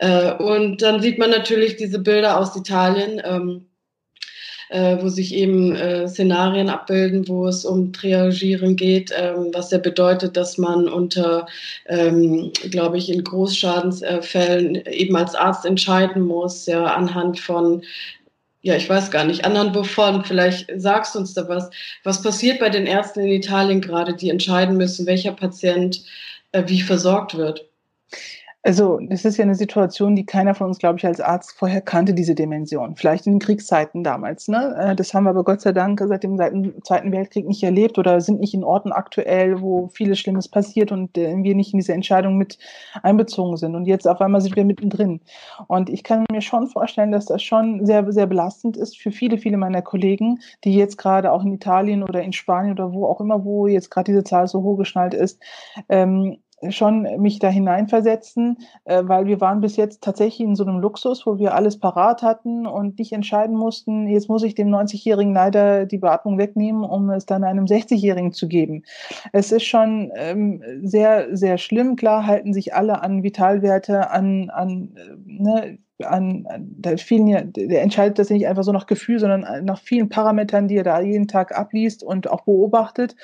Äh, und dann sieht man natürlich diese Bilder aus Italien. Ähm, äh, wo sich eben äh, Szenarien abbilden, wo es um Triagieren geht, ähm, was ja bedeutet, dass man unter, ähm, glaube ich, in Großschadensfällen eben als Arzt entscheiden muss, ja, anhand von ja, ich weiß gar nicht, anderen wovon, vielleicht sagst du uns da was. Was passiert bei den Ärzten in Italien gerade, die entscheiden müssen, welcher Patient äh, wie versorgt wird? Also das ist ja eine Situation, die keiner von uns, glaube ich, als Arzt vorher kannte, diese Dimension. Vielleicht in den Kriegszeiten damals. Ne? Äh, das haben wir aber Gott sei Dank seit dem Zweiten Weltkrieg nicht erlebt oder sind nicht in Orten aktuell, wo vieles Schlimmes passiert und äh, wir nicht in diese Entscheidung mit einbezogen sind. Und jetzt auf einmal sind wir mittendrin. Und ich kann mir schon vorstellen, dass das schon sehr, sehr belastend ist für viele, viele meiner Kollegen, die jetzt gerade auch in Italien oder in Spanien oder wo auch immer, wo jetzt gerade diese Zahl so hochgeschnallt ist, ähm, schon mich da hineinversetzen, äh, weil wir waren bis jetzt tatsächlich in so einem Luxus, wo wir alles parat hatten und nicht entscheiden mussten, jetzt muss ich dem 90-Jährigen leider die Beatmung wegnehmen, um es dann einem 60-Jährigen zu geben. Es ist schon ähm, sehr, sehr schlimm. Klar halten sich alle an Vitalwerte, an, an, ne, an, da vielen ja, der entscheidet das nicht einfach so nach Gefühl, sondern nach vielen Parametern, die er da jeden Tag abliest und auch beobachtet.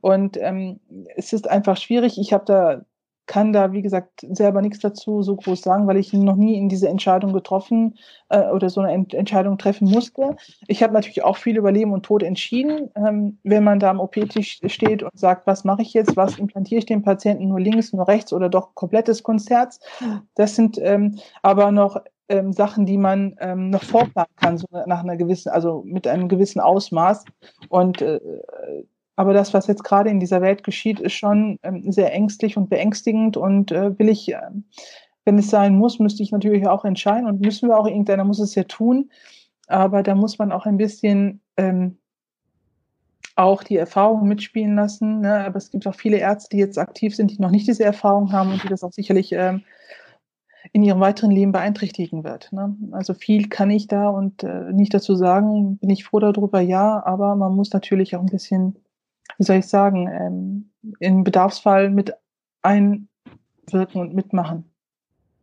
Und ähm, es ist einfach schwierig. Ich habe da kann da, wie gesagt, selber nichts dazu so groß sagen, weil ich noch nie in diese Entscheidung getroffen äh, oder so eine Ent Entscheidung treffen musste. Ich habe natürlich auch viel über Leben und Tod entschieden. Ähm, wenn man da am OP-Tisch steht und sagt, was mache ich jetzt, was implantiere ich dem Patienten nur links, nur rechts oder doch komplettes Kunstherz, das sind ähm, aber noch ähm, Sachen, die man ähm, noch vorplanen kann, so nach einer gewissen, also mit einem gewissen Ausmaß. Und äh, aber das, was jetzt gerade in dieser Welt geschieht, ist schon ähm, sehr ängstlich und beängstigend und äh, will ich, äh, wenn es sein muss, müsste ich natürlich auch entscheiden und müssen wir auch, irgendeiner muss es ja tun. Aber da muss man auch ein bisschen ähm, auch die Erfahrung mitspielen lassen. Ne? Aber es gibt auch viele Ärzte, die jetzt aktiv sind, die noch nicht diese Erfahrung haben und die das auch sicherlich ähm, in ihrem weiteren Leben beeinträchtigen wird. Ne? Also viel kann ich da und äh, nicht dazu sagen, bin ich froh darüber, ja, aber man muss natürlich auch ein bisschen wie soll ich sagen, ähm, im Bedarfsfall mit einwirken und mitmachen.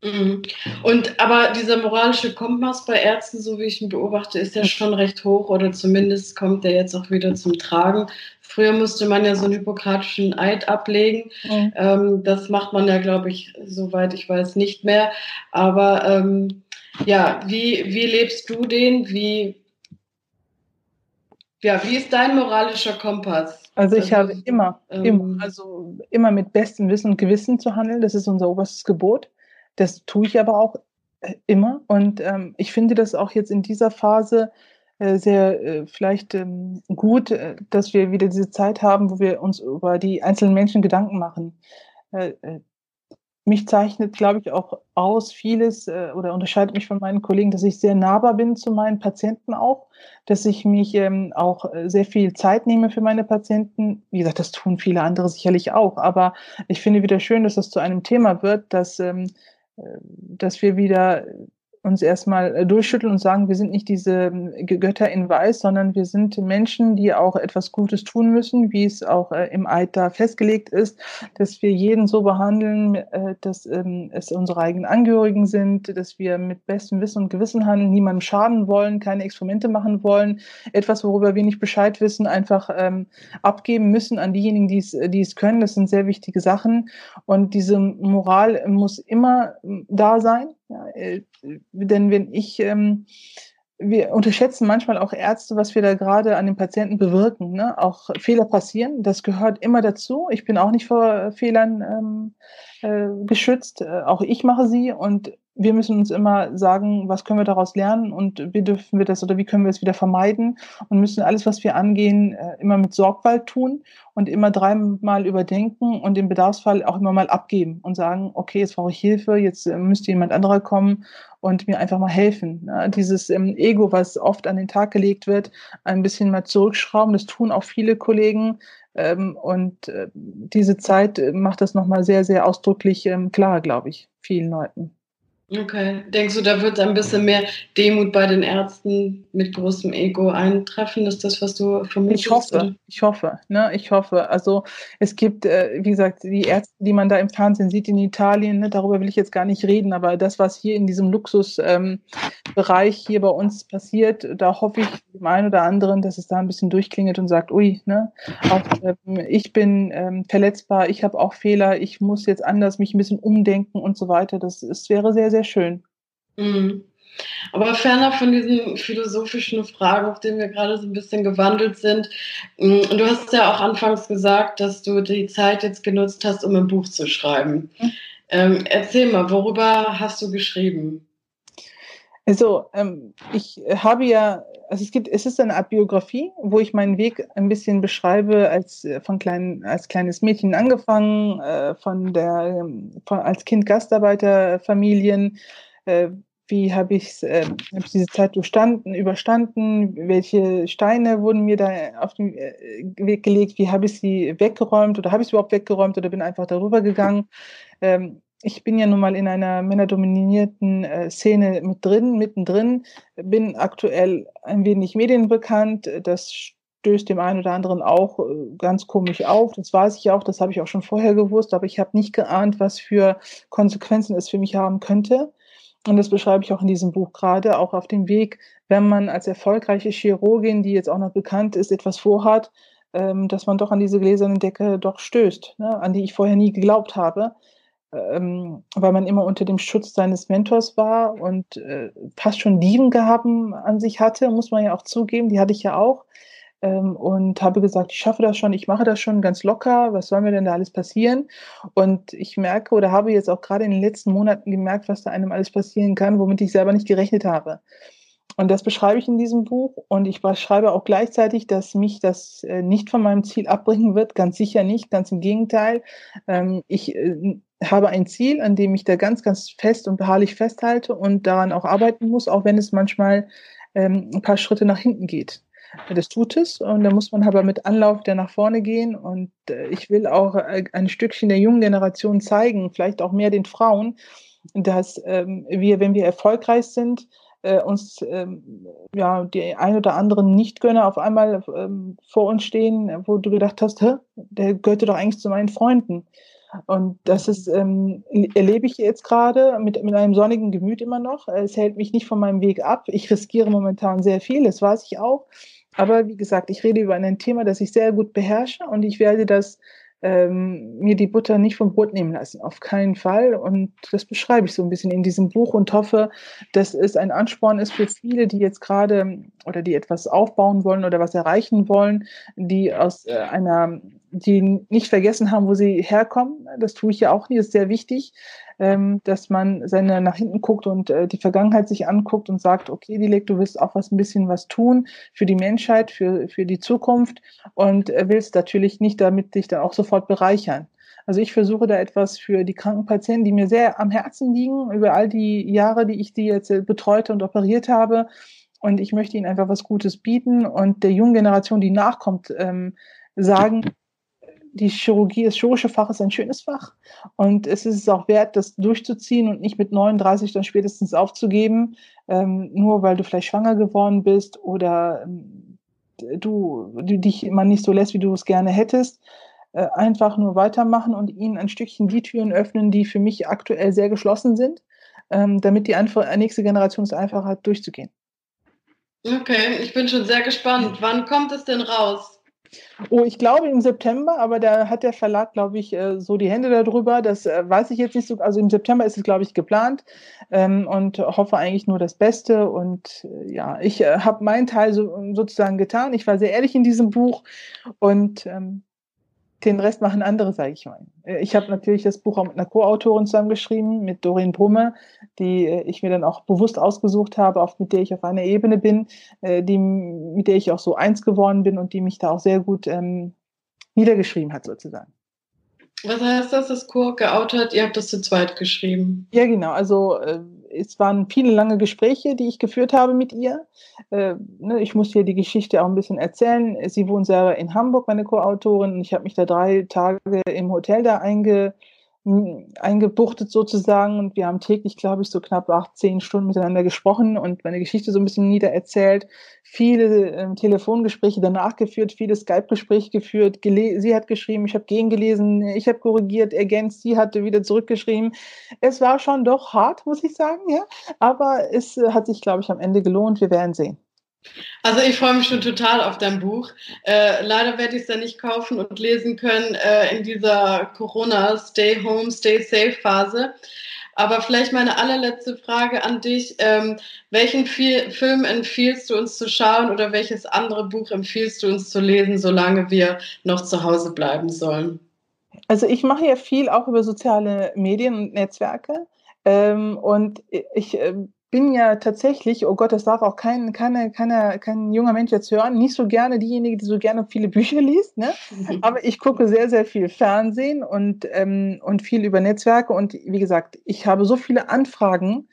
Mhm. Und aber dieser moralische Kompass bei Ärzten, so wie ich ihn beobachte, ist ja schon recht hoch oder zumindest kommt er jetzt auch wieder zum Tragen. Früher musste man ja so einen hypokratischen Eid ablegen. Mhm. Ähm, das macht man ja, glaube ich, soweit ich weiß, nicht mehr. Aber ähm, ja, wie, wie lebst du den? Wie Ja, wie ist dein moralischer Kompass? Also ich also, habe immer, ähm, immer, also immer mit bestem Wissen und Gewissen zu handeln. Das ist unser oberstes Gebot. Das tue ich aber auch äh, immer. Und ähm, ich finde das auch jetzt in dieser Phase äh, sehr äh, vielleicht ähm, gut, äh, dass wir wieder diese Zeit haben, wo wir uns über die einzelnen Menschen Gedanken machen. Äh, äh, mich zeichnet, glaube ich, auch aus vieles oder unterscheidet mich von meinen Kollegen, dass ich sehr nahbar bin zu meinen Patienten auch, dass ich mich ähm, auch sehr viel Zeit nehme für meine Patienten. Wie gesagt, das tun viele andere sicherlich auch, aber ich finde wieder schön, dass das zu einem Thema wird, dass, ähm, äh, dass wir wieder uns erstmal äh, durchschütteln und sagen, wir sind nicht diese ähm, Götter in Weiß, sondern wir sind Menschen, die auch etwas Gutes tun müssen, wie es auch äh, im Eid da festgelegt ist, dass wir jeden so behandeln, äh, dass ähm, es unsere eigenen Angehörigen sind, dass wir mit bestem Wissen und Gewissen handeln, niemandem schaden wollen, keine Experimente machen wollen, etwas, worüber wir nicht Bescheid wissen, einfach ähm, abgeben müssen an diejenigen, die es, die es können. Das sind sehr wichtige Sachen. Und diese Moral muss immer da sein ja, denn wenn ich, ähm, wir unterschätzen manchmal auch Ärzte, was wir da gerade an den Patienten bewirken. Ne? Auch Fehler passieren, das gehört immer dazu. Ich bin auch nicht vor Fehlern ähm, äh, geschützt. Äh, auch ich mache sie und wir müssen uns immer sagen, was können wir daraus lernen und wie dürfen wir das oder wie können wir es wieder vermeiden und müssen alles, was wir angehen, äh, immer mit Sorgfalt tun und immer dreimal überdenken und im Bedarfsfall auch immer mal abgeben und sagen, okay, jetzt brauche ich Hilfe, jetzt äh, müsste jemand anderer kommen und mir einfach mal helfen. Dieses ähm, Ego, was oft an den Tag gelegt wird, ein bisschen mal zurückschrauben, das tun auch viele Kollegen, ähm, und äh, diese Zeit macht das nochmal sehr, sehr ausdrücklich ähm, klar, glaube ich, vielen Leuten. Okay. Denkst du, da wird ein bisschen mehr Demut bei den Ärzten mit großem Ego eintreffen? Ist das, was du vermutest? Ich hoffe, ich hoffe, ne? Ich hoffe. Also es gibt, äh, wie gesagt, die Ärzte, die man da im Fernsehen sieht in Italien, ne, darüber will ich jetzt gar nicht reden, aber das, was hier in diesem Luxusbereich ähm, hier bei uns passiert, da hoffe ich dem einen oder anderen, dass es da ein bisschen durchklingelt und sagt, ui, ne, auch ähm, ich bin ähm, verletzbar, ich habe auch Fehler, ich muss jetzt anders mich ein bisschen umdenken und so weiter. Das, das wäre sehr, sehr sehr schön. Mhm. Aber ferner von diesen philosophischen Fragen, auf denen wir gerade so ein bisschen gewandelt sind, und du hast ja auch anfangs gesagt, dass du die Zeit jetzt genutzt hast, um ein Buch zu schreiben. Mhm. Ähm, erzähl mal, worüber hast du geschrieben? Also ähm, ich habe ja, also es gibt, es ist eine Art Biografie, wo ich meinen Weg ein bisschen beschreibe, als äh, von kleinen, als kleines Mädchen angefangen, äh, von der, ähm, von, als Kind Gastarbeiterfamilien, äh, wie habe ich äh, hab diese Zeit überstanden, welche Steine wurden mir da auf den äh, Weg gelegt, wie habe ich sie weggeräumt oder habe ich sie überhaupt weggeräumt oder bin einfach darüber gegangen. Ähm, ich bin ja nun mal in einer männerdominierten äh, Szene mit drin, mittendrin, bin aktuell ein wenig medienbekannt. Das stößt dem einen oder anderen auch äh, ganz komisch auf. Das weiß ich auch, das habe ich auch schon vorher gewusst, aber ich habe nicht geahnt, was für Konsequenzen es für mich haben könnte. Und das beschreibe ich auch in diesem Buch gerade, auch auf dem Weg, wenn man als erfolgreiche Chirurgin, die jetzt auch noch bekannt ist, etwas vorhat, ähm, dass man doch an diese gläserne Decke doch stößt, ne, an die ich vorher nie geglaubt habe ähm, weil man immer unter dem Schutz seines Mentors war und äh, fast schon Dievengaben an sich hatte, muss man ja auch zugeben, die hatte ich ja auch. Ähm, und habe gesagt, ich schaffe das schon, ich mache das schon ganz locker, was soll mir denn da alles passieren? Und ich merke oder habe jetzt auch gerade in den letzten Monaten gemerkt, was da einem alles passieren kann, womit ich selber nicht gerechnet habe. Und das beschreibe ich in diesem Buch. Und ich beschreibe auch gleichzeitig, dass mich das äh, nicht von meinem Ziel abbringen wird. Ganz sicher nicht, ganz im Gegenteil. Ähm, ich äh, habe ein Ziel, an dem ich da ganz, ganz fest und beharrlich festhalte und daran auch arbeiten muss, auch wenn es manchmal ähm, ein paar Schritte nach hinten geht. Das tut es und da muss man aber mit Anlauf der nach vorne gehen und äh, ich will auch äh, ein Stückchen der jungen Generation zeigen, vielleicht auch mehr den Frauen, dass ähm, wir, wenn wir erfolgreich sind, äh, uns ähm, ja die ein oder anderen Nichtgönner auf einmal ähm, vor uns stehen, wo du gedacht hast, der gehörte doch eigentlich zu meinen Freunden. Und das ist, ähm, erlebe ich jetzt gerade mit, mit einem sonnigen Gemüt immer noch. Es hält mich nicht von meinem Weg ab. Ich riskiere momentan sehr viel, das weiß ich auch. Aber wie gesagt, ich rede über ein Thema, das ich sehr gut beherrsche und ich werde das ähm, mir die Butter nicht vom Brot nehmen lassen, auf keinen Fall. Und das beschreibe ich so ein bisschen in diesem Buch und hoffe, dass es ein Ansporn ist für viele, die jetzt gerade oder die etwas aufbauen wollen oder was erreichen wollen, die aus äh, einer, die nicht vergessen haben, wo sie herkommen. Das tue ich ja auch nie, das ist sehr wichtig ähm, dass man seine nach hinten guckt und äh, die Vergangenheit sich anguckt und sagt, okay, Dilek, du willst auch was ein bisschen was tun für die Menschheit, für, für die Zukunft und äh, willst natürlich nicht damit dich dann auch sofort bereichern. Also ich versuche da etwas für die kranken Patienten, die mir sehr am Herzen liegen, über all die Jahre, die ich die jetzt äh, betreute und operiert habe. Und ich möchte ihnen einfach was Gutes bieten und der jungen Generation, die nachkommt, ähm, sagen, die Chirurgie, das chirurgische Fach ist ein schönes Fach und es ist auch wert, das durchzuziehen und nicht mit 39 dann spätestens aufzugeben, ähm, nur weil du vielleicht schwanger geworden bist oder ähm, du, du dich immer nicht so lässt, wie du es gerne hättest. Äh, einfach nur weitermachen und ihnen ein Stückchen die Türen öffnen, die für mich aktuell sehr geschlossen sind, ähm, damit die einfach, nächste Generation es einfach hat, durchzugehen. Okay, ich bin schon sehr gespannt. Wann kommt es denn raus? Oh, ich glaube im September, aber da hat der Verlag, glaube ich, äh, so die Hände darüber. Das äh, weiß ich jetzt nicht so. Also im September ist es, glaube ich, geplant ähm, und hoffe eigentlich nur das Beste. Und äh, ja, ich habe meinen Teil so, sozusagen getan. Ich war sehr ehrlich in diesem Buch und ähm, den Rest machen andere, sage ich mal. Äh, ich habe natürlich das Buch auch mit einer Co-Autorin zusammengeschrieben, mit Doreen Brumme, die äh, ich mir dann auch bewusst ausgesucht habe, auf, mit der ich auf einer Ebene bin, äh, die, mit der ich auch so eins geworden bin und die mich da auch sehr gut ähm, niedergeschrieben hat, sozusagen. Was heißt das, das Co geoutet? Ihr habt das zu zweit geschrieben. Ja, genau. Also äh, es waren viele lange Gespräche, die ich geführt habe mit ihr. Äh, ne, ich muss ihr die Geschichte auch ein bisschen erzählen. Sie wohnt selber in Hamburg, meine Co-Autorin, ich habe mich da drei Tage im Hotel da einge, eingebuchtet sozusagen und wir haben täglich, glaube ich, so knapp acht, zehn Stunden miteinander gesprochen und meine Geschichte so ein bisschen niedererzählt, viele äh, Telefongespräche danach geführt, viele Skype-Gespräche geführt, sie hat geschrieben, ich habe gegengelesen, ich habe korrigiert, ergänzt, sie hatte wieder zurückgeschrieben. Es war schon doch hart, muss ich sagen, ja, aber es äh, hat sich, glaube ich, am Ende gelohnt. Wir werden sehen. Also ich freue mich schon total auf dein Buch. Äh, leider werde ich es ja nicht kaufen und lesen können äh, in dieser Corona Stay Home, Stay Safe Phase. Aber vielleicht meine allerletzte Frage an dich. Ähm, welchen Film empfiehlst du uns zu schauen oder welches andere Buch empfiehlst du uns zu lesen, solange wir noch zu Hause bleiben sollen? Also ich mache ja viel auch über soziale Medien und Netzwerke. Ähm, und ich äh, bin ja tatsächlich, oh Gott, das darf auch kein, keine, keine, kein junger Mensch jetzt hören, nicht so gerne diejenige, die so gerne viele [LAUGHS] Bücher liest, ne? [LAUGHS] aber ich gucke sehr, sehr viel Fernsehen und, ähm, und viel über Netzwerke und wie gesagt, ich habe so viele Anfragen,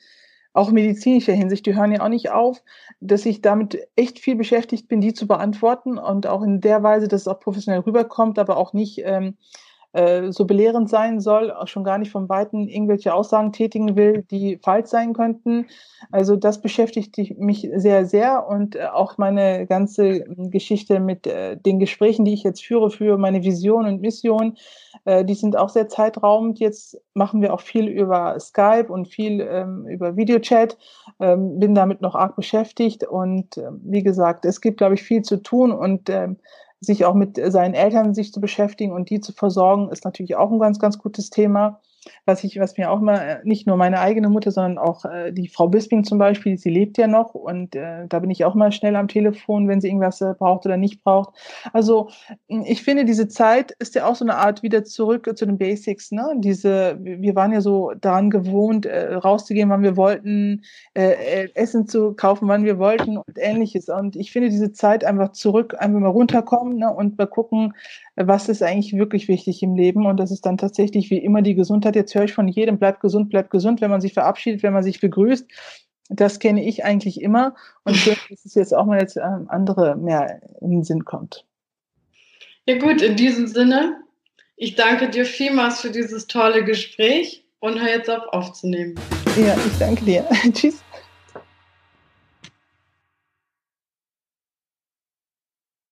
auch medizinischer Hinsicht, die hören ja auch nicht auf, dass ich damit echt viel beschäftigt bin, die zu beantworten und auch in der Weise, dass es auch professionell rüberkommt, aber auch nicht ähm, äh, so belehrend sein soll, auch schon gar nicht von Weitem irgendwelche Aussagen tätigen will, die falsch sein könnten. Also das beschäftigt mich sehr, sehr und äh, auch meine ganze Geschichte mit äh, den Gesprächen, die ich jetzt führe für meine Vision und Mission, die sind auch sehr zeitraubend. Jetzt machen wir auch viel über Skype und viel ähm, über Videochat, ähm, bin damit noch arg beschäftigt und äh, wie gesagt, es gibt, glaube ich, viel zu tun und ähm, sich auch mit seinen Eltern sich zu beschäftigen und die zu versorgen, ist natürlich auch ein ganz, ganz gutes Thema was ich, was mir auch mal, äh, nicht nur meine eigene Mutter, sondern auch äh, die Frau Bisping zum Beispiel, sie lebt ja noch und äh, da bin ich auch mal schnell am Telefon, wenn sie irgendwas äh, braucht oder nicht braucht. Also ich finde, diese Zeit ist ja auch so eine Art wieder zurück zu den Basics. Ne? Diese, wir waren ja so daran gewohnt, äh, rauszugehen, wann wir wollten, äh, äh, Essen zu kaufen, wann wir wollten und ähnliches. Und ich finde diese Zeit einfach zurück, einfach mal runterkommen ne? und mal gucken, was ist eigentlich wirklich wichtig im Leben. Und das ist dann tatsächlich wie immer die Gesundheit. Jetzt höre ich von jedem, bleibt gesund, bleibt gesund, wenn man sich verabschiedet, wenn man sich begrüßt. Das kenne ich eigentlich immer. Und schön, [LAUGHS] dass es jetzt auch mal jetzt ähm, andere mehr in den Sinn kommt. Ja gut, in diesem Sinne, ich danke dir vielmals für dieses tolle Gespräch und hör jetzt auf aufzunehmen. Ja, ich danke dir. [LAUGHS] Tschüss.